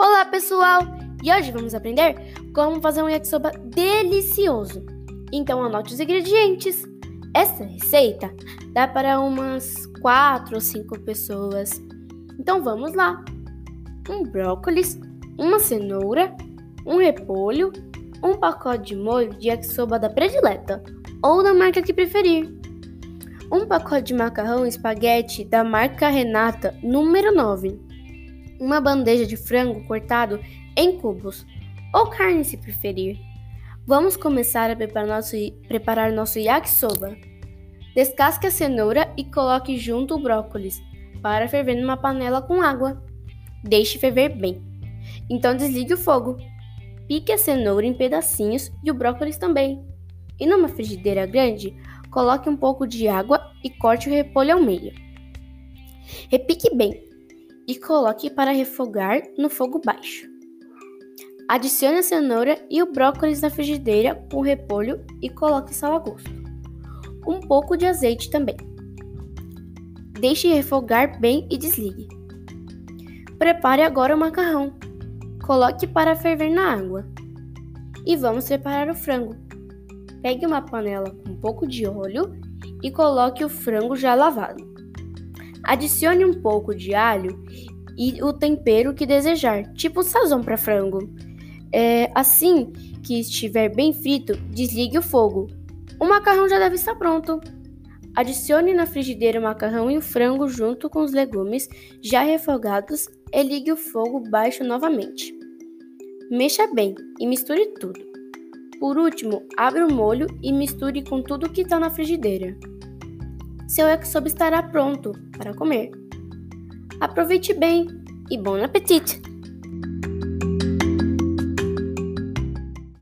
Olá, pessoal! E hoje vamos aprender como fazer um yakisoba delicioso. Então anote os ingredientes. Essa receita dá para umas 4 ou 5 pessoas. Então vamos lá. Um brócolis, uma cenoura, um repolho, um pacote de molho de yakisoba da predileta ou da marca que preferir. Um pacote de macarrão espaguete da marca Renata número 9 uma bandeja de frango cortado em cubos, ou carne se preferir. Vamos começar a preparar nosso, preparar nosso yakisoba. Descasque a cenoura e coloque junto o brócolis para ferver numa panela com água. Deixe ferver bem. Então desligue o fogo. Pique a cenoura em pedacinhos e o brócolis também. E numa frigideira grande, coloque um pouco de água e corte o repolho ao meio. Repique bem e coloque para refogar no fogo baixo. Adicione a cenoura e o brócolis na frigideira com repolho e coloque sal a gosto. Um pouco de azeite também. Deixe refogar bem e desligue. Prepare agora o macarrão. Coloque para ferver na água. E vamos preparar o frango. Pegue uma panela com um pouco de óleo e coloque o frango já lavado. Adicione um pouco de alho e o tempero que desejar, tipo sazão para frango. É, assim que estiver bem frito, desligue o fogo. O macarrão já deve estar pronto. Adicione na frigideira o macarrão e o frango junto com os legumes já refogados e ligue o fogo baixo novamente. Mexa bem e misture tudo. Por último, abra o molho e misture com tudo que está na frigideira. Seu yakisoba estará pronto para comer. Aproveite bem e bom apetite!